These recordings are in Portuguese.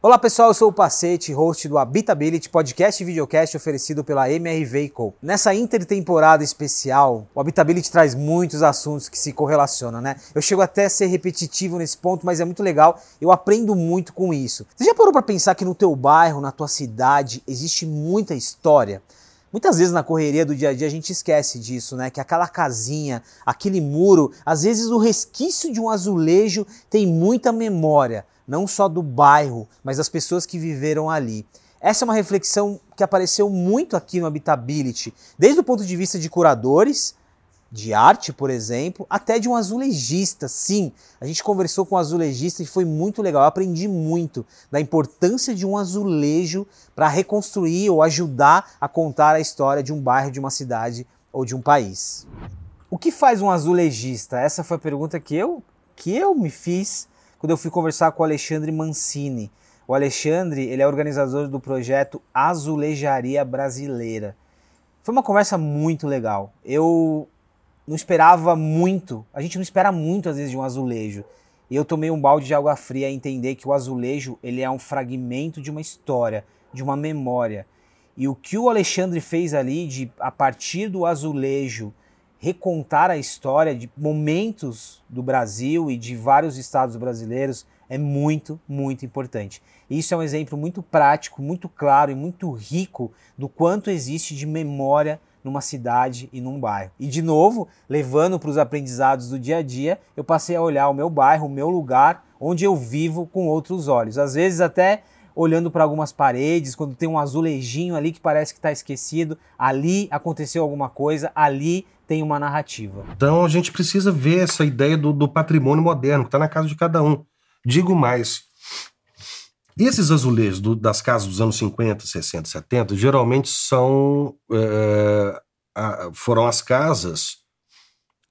Olá pessoal, eu sou o Pacete, host do Habitability, podcast e videocast oferecido pela MRV Co. Nessa intertemporada especial, o Habitability traz muitos assuntos que se correlacionam, né? Eu chego até a ser repetitivo nesse ponto, mas é muito legal, eu aprendo muito com isso. Você já parou para pensar que no teu bairro, na tua cidade, existe muita história? Muitas vezes na correria do dia a dia a gente esquece disso, né? Que aquela casinha, aquele muro, às vezes o resquício de um azulejo tem muita memória não só do bairro, mas das pessoas que viveram ali. Essa é uma reflexão que apareceu muito aqui no Habitability, desde o ponto de vista de curadores, de arte, por exemplo, até de um azulejista. Sim, a gente conversou com um azulejista e foi muito legal. Eu aprendi muito da importância de um azulejo para reconstruir ou ajudar a contar a história de um bairro, de uma cidade ou de um país. O que faz um azulejista? Essa foi a pergunta que eu que eu me fiz quando eu fui conversar com o Alexandre Mancini. O Alexandre, ele é organizador do projeto Azulejaria Brasileira. Foi uma conversa muito legal. Eu não esperava muito, a gente não espera muito às vezes de um azulejo. E eu tomei um balde de água fria a entender que o azulejo, ele é um fragmento de uma história, de uma memória. E o que o Alexandre fez ali de a partir do azulejo recontar a história de momentos do Brasil e de vários estados brasileiros é muito, muito importante. Isso é um exemplo muito prático, muito claro e muito rico do quanto existe de memória numa cidade e num bairro. E de novo, levando para os aprendizados do dia a dia, eu passei a olhar o meu bairro, o meu lugar, onde eu vivo com outros olhos. Às vezes até olhando para algumas paredes, quando tem um azulejinho ali que parece que está esquecido, ali aconteceu alguma coisa, ali tem uma narrativa. Então a gente precisa ver essa ideia do, do patrimônio moderno, que está na casa de cada um. Digo mais. Esses azulejos do, das casas dos anos 50, 60, 70, geralmente são é, a, foram as casas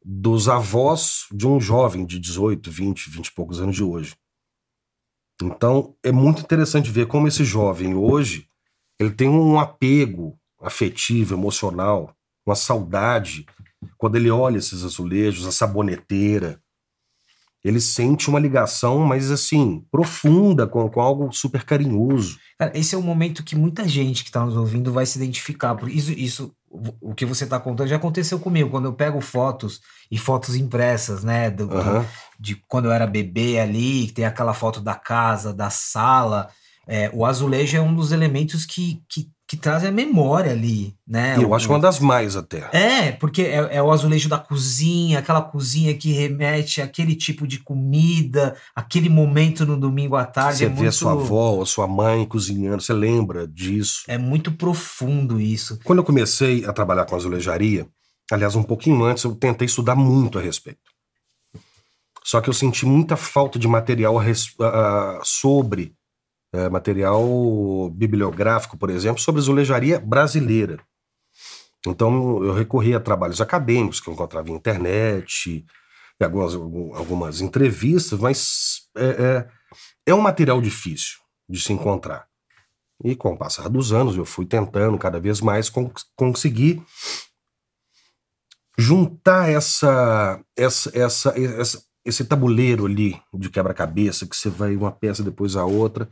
dos avós de um jovem de 18, 20, 20 e poucos anos de hoje. Então é muito interessante ver como esse jovem hoje ele tem um apego afetivo, emocional, uma saudade quando ele olha esses azulejos, a saboneteira, ele sente uma ligação, mas assim, profunda, com, com algo super carinhoso. Cara, esse é o momento que muita gente que está nos ouvindo vai se identificar. Porque isso, isso o que você está contando já aconteceu comigo. Quando eu pego fotos e fotos impressas, né? Do, uhum. De quando eu era bebê ali, tem aquela foto da casa, da sala. É, o azulejo é um dos elementos que, que que trazem a memória ali, né? Eu o, acho uma das mais até. É, porque é, é, o azulejo da cozinha, aquela cozinha que remete àquele tipo de comida, aquele momento no domingo à tarde. Você é vê muito... a sua avó, a sua mãe cozinhando, você lembra disso. É muito profundo isso. Quando eu comecei a trabalhar com azulejaria, aliás, um pouquinho antes, eu tentei estudar muito a respeito. Só que eu senti muita falta de material sobre é, material bibliográfico, por exemplo, sobre azulejaria brasileira. Então eu recorri a trabalhos acadêmicos que eu encontrava em internet, algumas, algumas entrevistas, mas é, é, é um material difícil de se encontrar. E com o passar dos anos eu fui tentando cada vez mais conseguir juntar essa, essa, essa, essa, esse tabuleiro ali de quebra-cabeça que você vai uma peça depois a outra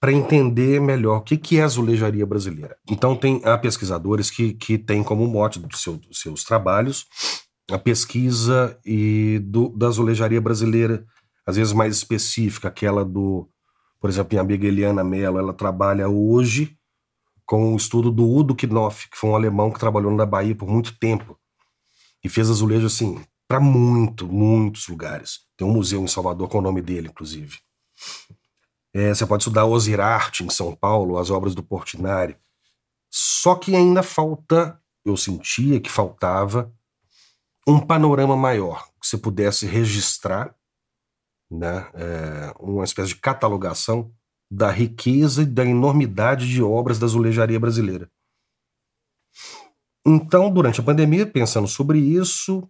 para entender melhor o que, que é a azulejaria brasileira. Então, tem há pesquisadores que, que têm como mote dos seu, do seus trabalhos a pesquisa e do, da azulejaria brasileira, às vezes mais específica, aquela do, por exemplo, a amiga Eliana Mello, ela trabalha hoje com o estudo do Udo Knopf, que foi um alemão que trabalhou na Bahia por muito tempo e fez azulejo assim para muito, muitos lugares. Tem um museu em Salvador com o nome dele, inclusive. É, você pode estudar Ozirarte em São Paulo, as obras do Portinari. Só que ainda falta, eu sentia que faltava, um panorama maior, que você pudesse registrar né, é, uma espécie de catalogação da riqueza e da enormidade de obras da azulejaria brasileira. Então, durante a pandemia, pensando sobre isso,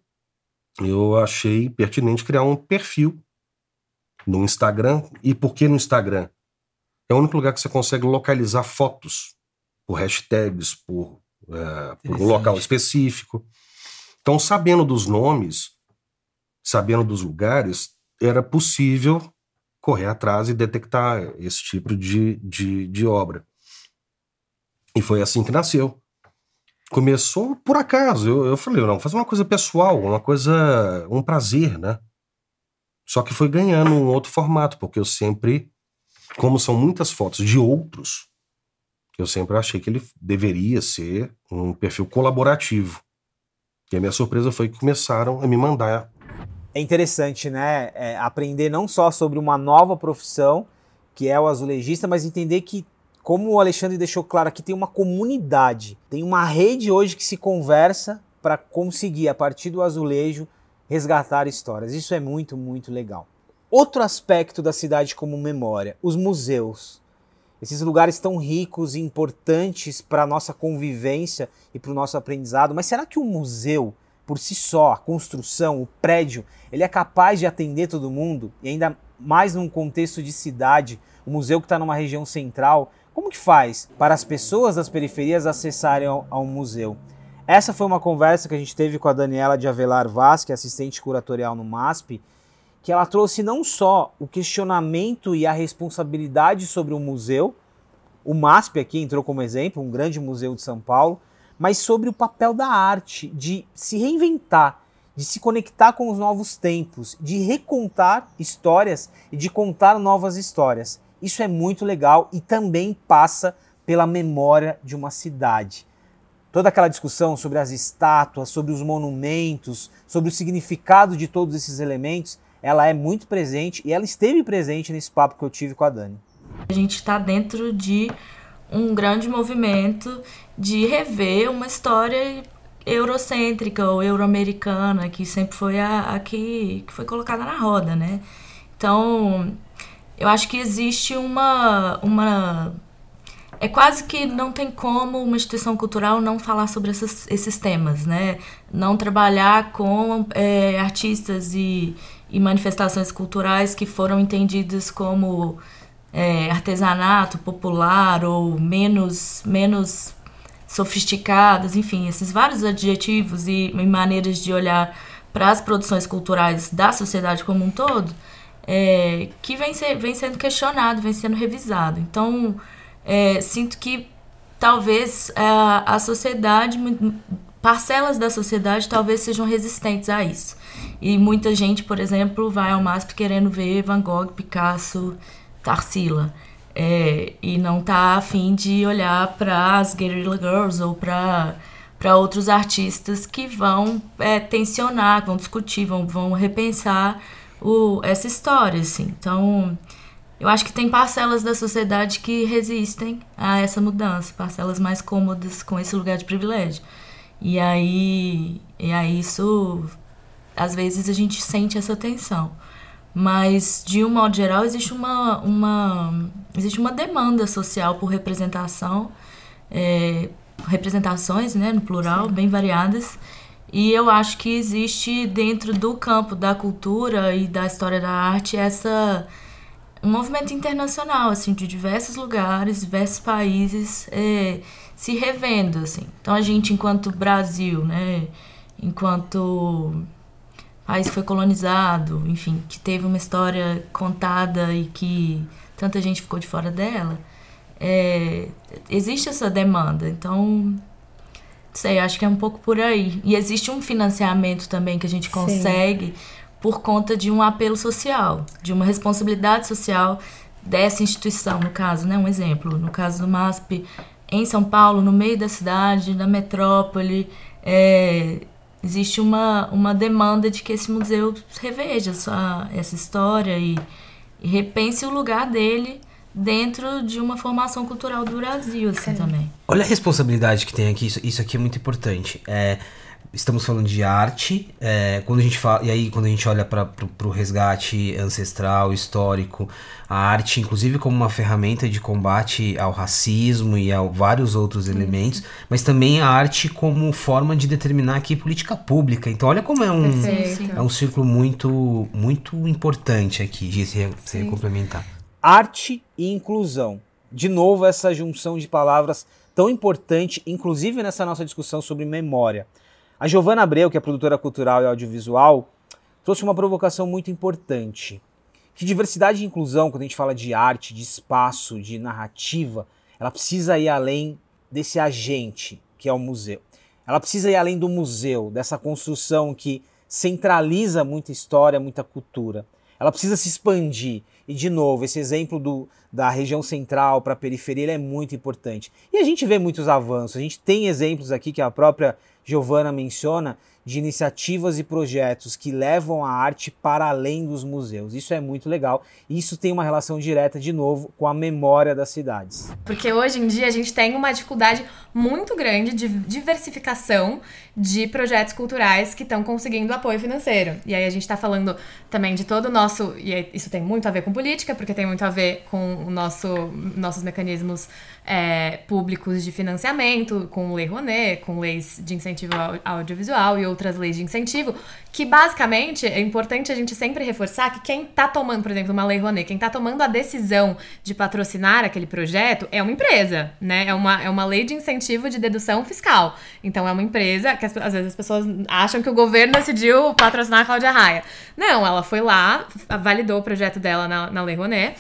eu achei pertinente criar um perfil no Instagram. E por que no Instagram? É o único lugar que você consegue localizar fotos por hashtags, por, é, por um local específico. Então, sabendo dos nomes, sabendo dos lugares, era possível correr atrás e detectar esse tipo de, de, de obra. E foi assim que nasceu. Começou por acaso. Eu, eu falei, não, fazer uma coisa pessoal, uma coisa, um prazer, né? Só que foi ganhando um outro formato, porque eu sempre, como são muitas fotos de outros, eu sempre achei que ele deveria ser um perfil colaborativo. E a minha surpresa foi que começaram a me mandar. É interessante, né? É, aprender não só sobre uma nova profissão, que é o azulejista, mas entender que, como o Alexandre deixou claro aqui, tem uma comunidade, tem uma rede hoje que se conversa para conseguir, a partir do azulejo, resgatar histórias. Isso é muito, muito legal. Outro aspecto da cidade como memória, os museus. Esses lugares tão ricos e importantes para a nossa convivência e para o nosso aprendizado. Mas será que o museu, por si só, a construção, o prédio, ele é capaz de atender todo mundo? E ainda mais num contexto de cidade, o museu que está numa região central, como que faz para as pessoas das periferias acessarem ao, ao museu? Essa foi uma conversa que a gente teve com a Daniela de Avelar Vaz, que é assistente curatorial no MASP, que ela trouxe não só o questionamento e a responsabilidade sobre o museu, o MASP aqui entrou como exemplo, um grande museu de São Paulo, mas sobre o papel da arte, de se reinventar, de se conectar com os novos tempos, de recontar histórias e de contar novas histórias. Isso é muito legal e também passa pela memória de uma cidade. Toda aquela discussão sobre as estátuas, sobre os monumentos, sobre o significado de todos esses elementos, ela é muito presente e ela esteve presente nesse papo que eu tive com a Dani. A gente está dentro de um grande movimento de rever uma história eurocêntrica ou euroamericana que sempre foi a, a que, que foi colocada na roda, né? Então, eu acho que existe uma, uma é quase que não tem como uma instituição cultural não falar sobre esses, temas, né? Não trabalhar com é, artistas e, e manifestações culturais que foram entendidas como é, artesanato popular ou menos, menos sofisticadas, enfim, esses vários adjetivos e, e maneiras de olhar para as produções culturais da sociedade como um todo, é, que vem, ser, vem sendo questionado, vem sendo revisado. Então, é, sinto que talvez a, a sociedade, parcelas da sociedade talvez sejam resistentes a isso. E muita gente, por exemplo, vai ao MASP querendo ver Van Gogh, Picasso, Tarsila. É, e não tá afim de olhar para as Guerrilla Girls ou para para outros artistas que vão é, tensionar, vão discutir, vão, vão repensar o, essa história, assim. Então, eu acho que tem parcelas da sociedade que resistem a essa mudança, parcelas mais cômodas com esse lugar de privilégio. E aí, e aí isso, às vezes a gente sente essa tensão. Mas, de um modo geral, existe uma, uma, existe uma demanda social por representação, é, representações, né, no plural, Sim. bem variadas. E eu acho que existe dentro do campo da cultura e da história da arte essa um movimento internacional, assim, de diversos lugares, diversos países é, se revendo, assim. Então a gente, enquanto Brasil, né, enquanto país foi colonizado, enfim, que teve uma história contada e que tanta gente ficou de fora dela, é, existe essa demanda. Então, sei, acho que é um pouco por aí. E existe um financiamento também que a gente consegue Sim. por conta de um apelo social, de uma responsabilidade social dessa instituição, no caso, né? Um exemplo, no caso do MASP, em São Paulo, no meio da cidade, na metrópole, é, existe uma, uma demanda de que esse museu reveja essa, essa história e, e repense o lugar dele dentro de uma formação cultural do Brasil, assim, também. Olha a responsabilidade que tem aqui, isso, isso aqui é muito importante. É, estamos falando de arte, é, quando a gente fala, e aí quando a gente olha para o resgate ancestral, histórico, a arte, inclusive como uma ferramenta de combate ao racismo e a vários outros elementos, mas também a arte como forma de determinar aqui política pública. Então olha como é um, é um círculo muito, muito importante aqui de se, se complementar. Arte e inclusão. De novo, essa junção de palavras tão importante, inclusive nessa nossa discussão sobre memória. A Giovana Abreu, que é produtora cultural e audiovisual, trouxe uma provocação muito importante. que diversidade e inclusão, quando a gente fala de arte, de espaço, de narrativa, ela precisa ir além desse agente que é o museu. Ela precisa ir além do museu, dessa construção que centraliza muita história, muita cultura. Ela precisa se expandir. E, de novo, esse exemplo do, da região central para a periferia é muito importante. E a gente vê muitos avanços. A gente tem exemplos aqui que a própria Giovana menciona de iniciativas e projetos que levam a arte para além dos museus. Isso é muito legal. Isso tem uma relação direta, de novo, com a memória das cidades. Porque hoje em dia a gente tem uma dificuldade muito grande de diversificação de projetos culturais que estão conseguindo apoio financeiro. E aí a gente está falando também de todo o nosso. E isso tem muito a ver com política, porque tem muito a ver com o nosso, nossos mecanismos é, públicos de financiamento, com Lei Rouanet, com leis de incentivo ao audiovisual e outras leis de incentivo, que basicamente é importante a gente sempre reforçar que quem está tomando, por exemplo, uma Lei Rouanet, quem está tomando a decisão de patrocinar aquele projeto é uma empresa, né? É uma, é uma lei de incentivo de dedução fiscal. Então é uma empresa que às vezes as pessoas acham que o governo decidiu patrocinar a Cláudia Raia. Não, ela foi lá, validou o projeto dela na, na Lei Rouanet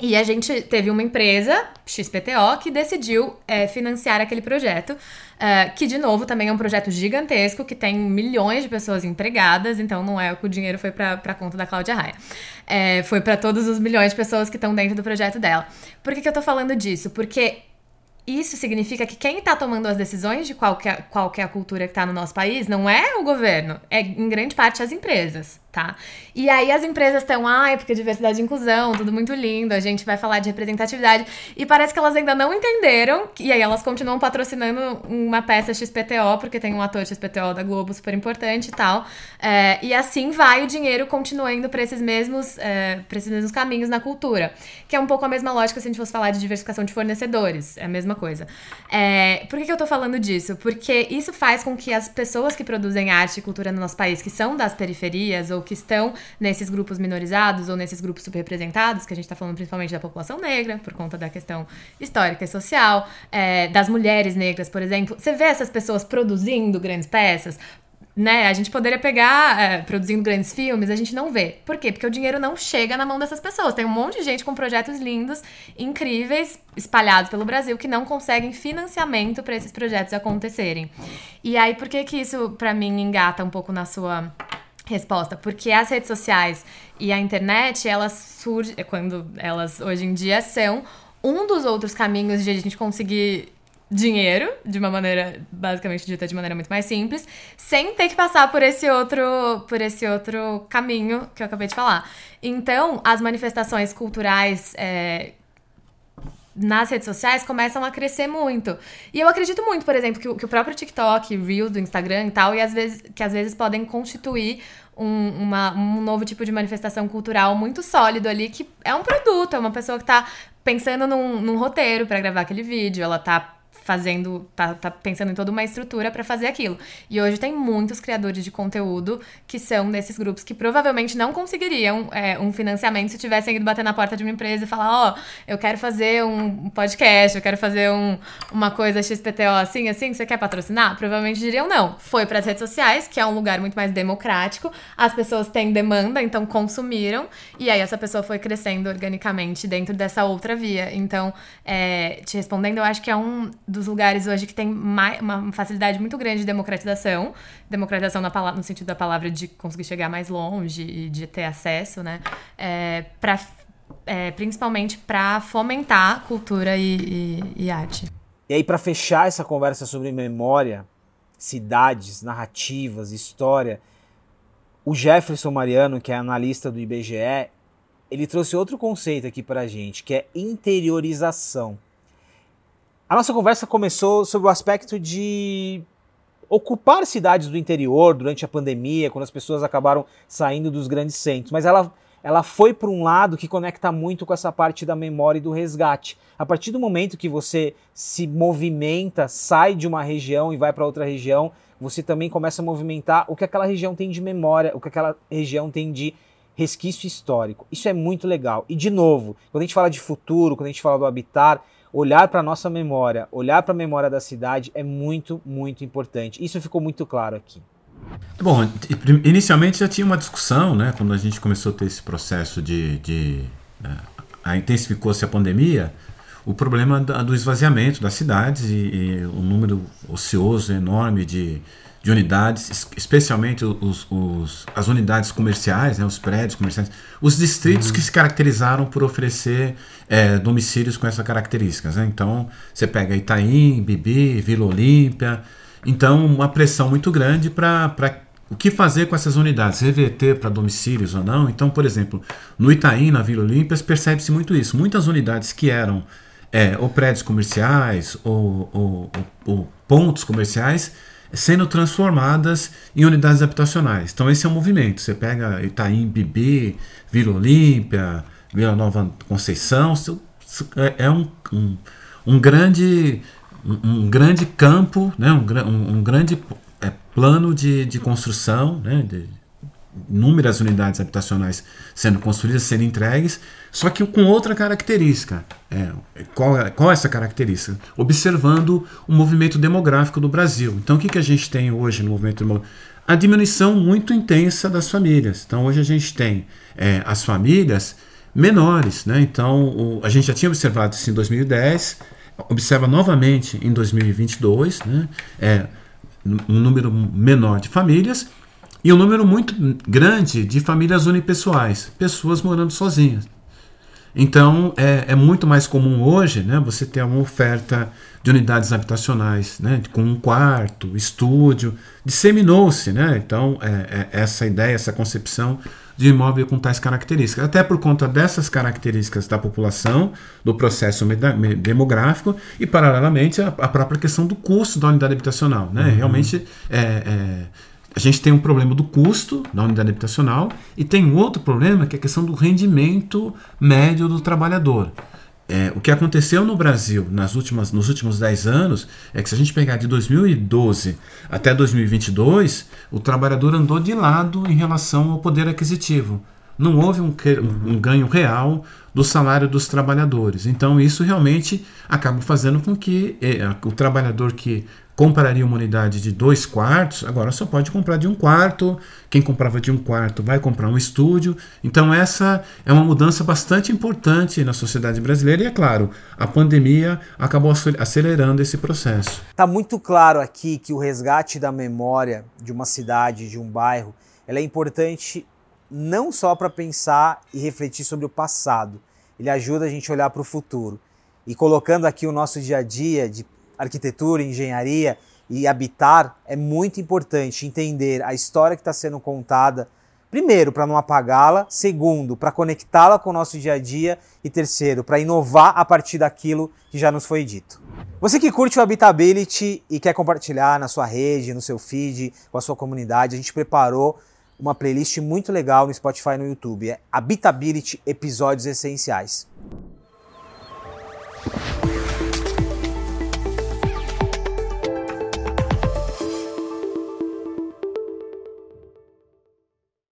e a gente teve uma empresa, XPTO, que decidiu é, financiar aquele projeto, é, que de novo também é um projeto gigantesco, que tem milhões de pessoas empregadas, então não é que o dinheiro foi para conta da Cláudia Raia. É, foi para todos os milhões de pessoas que estão dentro do projeto dela. Por que, que eu tô falando disso? Porque isso significa que quem está tomando as decisões de qual, que é, qual que é a cultura que está no nosso país não é o governo, é em grande parte as empresas tá? E aí as empresas estão, ai, porque diversidade e inclusão, tudo muito lindo, a gente vai falar de representatividade. E parece que elas ainda não entenderam, e aí elas continuam patrocinando uma peça XPTO, porque tem um ator XPTO da Globo super importante e tal. É, e assim vai o dinheiro continuando para esses mesmos é, esses mesmos caminhos na cultura. Que é um pouco a mesma lógica se a gente fosse falar de diversificação de fornecedores. É a mesma coisa. É, por que, que eu tô falando disso? Porque isso faz com que as pessoas que produzem arte e cultura no nosso país, que são das periferias ou que estão nesses grupos minorizados ou nesses grupos subrepresentados, que a gente está falando principalmente da população negra, por conta da questão histórica e social, é, das mulheres negras, por exemplo. Você vê essas pessoas produzindo grandes peças, né? A gente poderia pegar é, produzindo grandes filmes, a gente não vê. Por quê? Porque o dinheiro não chega na mão dessas pessoas. Tem um monte de gente com projetos lindos, incríveis, espalhados pelo Brasil, que não conseguem financiamento para esses projetos acontecerem. E aí, por que que isso, para mim, engata um pouco na sua Resposta, porque as redes sociais e a internet, elas surgem, quando elas hoje em dia são um dos outros caminhos de a gente conseguir dinheiro, de uma maneira, basicamente dita de maneira muito mais simples, sem ter que passar por esse outro, por esse outro caminho que eu acabei de falar. Então, as manifestações culturais é, nas redes sociais começam a crescer muito. E eu acredito muito, por exemplo, que, o, que o próprio TikTok, Reels do Instagram e tal, e às vezes, que às vezes podem constituir um, uma, um novo tipo de manifestação cultural muito sólido ali, que é um produto, é uma pessoa que tá pensando num, num roteiro para gravar aquele vídeo, ela tá fazendo, tá, tá pensando em toda uma estrutura para fazer aquilo. E hoje tem muitos criadores de conteúdo que são desses grupos que provavelmente não conseguiriam é, um financiamento se tivessem ido bater na porta de uma empresa e falar: Ó, oh, eu quero fazer um podcast, eu quero fazer um, uma coisa XPTO assim, assim, você quer patrocinar? Provavelmente diriam não. Foi para as redes sociais, que é um lugar muito mais democrático, as pessoas têm demanda, então consumiram, e aí essa pessoa foi crescendo organicamente dentro dessa outra via. Então, é, te respondendo, eu acho que é um dos lugares hoje que tem mais, uma facilidade muito grande de democratização. Democratização na no sentido da palavra de conseguir chegar mais longe e de ter acesso, né? É, pra, é, principalmente para fomentar cultura e, e, e arte. E aí, para fechar essa conversa sobre memória, cidades, narrativas, história, o Jefferson Mariano, que é analista do IBGE, ele trouxe outro conceito aqui para a gente, que é interiorização. A nossa conversa começou sobre o aspecto de ocupar cidades do interior durante a pandemia, quando as pessoas acabaram saindo dos grandes centros, mas ela, ela foi para um lado que conecta muito com essa parte da memória e do resgate. A partir do momento que você se movimenta, sai de uma região e vai para outra região, você também começa a movimentar o que aquela região tem de memória, o que aquela região tem de resquício histórico. Isso é muito legal. E de novo, quando a gente fala de futuro, quando a gente fala do habitar, olhar para a nossa memória, olhar para a memória da cidade é muito, muito importante. Isso ficou muito claro aqui. Bom, inicialmente já tinha uma discussão, né? Quando a gente começou a ter esse processo de. de uh, intensificou-se a pandemia, o problema do esvaziamento das cidades e, e o número ocioso enorme de, de unidades, especialmente os, os, as unidades comerciais, né, os prédios comerciais, os distritos uhum. que se caracterizaram por oferecer é, domicílios com essas características. Né? Então, você pega Itaim, Bibi, Vila Olímpia. Então, uma pressão muito grande para o que fazer com essas unidades? Reverter para domicílios ou não? Então, por exemplo, no Itaim, na Vila Olímpia, percebe-se muito isso. Muitas unidades que eram é, ou prédios comerciais ou, ou, ou, pontos comerciais sendo transformadas em unidades habitacionais. Então esse é um movimento. Você pega Itaim, Bibi, Vila Olímpia, Vila Nova Conceição, é, é um, um, um grande um, grande campo, né? um, um, um grande é, plano de, de construção, né? de, inúmeras unidades habitacionais sendo construídas, sendo entregues, só que com outra característica. É, qual, é, qual é essa característica? Observando o movimento demográfico do Brasil. Então, o que, que a gente tem hoje no movimento demográfico? A diminuição muito intensa das famílias. Então, hoje a gente tem é, as famílias menores. Né? Então, o, a gente já tinha observado isso em 2010, observa novamente em 2022, né? é, um número menor de famílias e um número muito grande de famílias unipessoais, pessoas morando sozinhas. Então é, é, muito mais comum hoje né, você ter uma oferta de unidades habitacionais, né, com um quarto, estúdio, disseminou-se, né? Então é, é essa ideia, essa concepção de imóvel com tais características, até por conta dessas características da população, do processo demográfico e paralelamente a, a própria questão do custo da unidade habitacional, né? Uhum. Realmente é, é a gente tem um problema do custo da unidade habitacional e tem um outro problema que é a questão do rendimento médio do trabalhador. É, o que aconteceu no Brasil nas últimas, nos últimos 10 anos é que se a gente pegar de 2012 até 2022, o trabalhador andou de lado em relação ao poder aquisitivo. Não houve um, um ganho real do salário dos trabalhadores. Então, isso realmente acaba fazendo com que é, o trabalhador que compraria uma unidade de dois quartos, agora só pode comprar de um quarto. Quem comprava de um quarto vai comprar um estúdio. Então, essa é uma mudança bastante importante na sociedade brasileira. E é claro, a pandemia acabou acelerando esse processo. Está muito claro aqui que o resgate da memória de uma cidade, de um bairro, ela é importante não só para pensar e refletir sobre o passado, ele ajuda a gente a olhar para o futuro. E colocando aqui o nosso dia a dia de arquitetura, engenharia e habitar, é muito importante entender a história que está sendo contada. Primeiro, para não apagá-la. Segundo, para conectá-la com o nosso dia a dia. E terceiro, para inovar a partir daquilo que já nos foi dito. Você que curte o Habitability e quer compartilhar na sua rede, no seu feed, com a sua comunidade, a gente preparou uma playlist muito legal no Spotify e no YouTube. É Habitability Episódios Essenciais.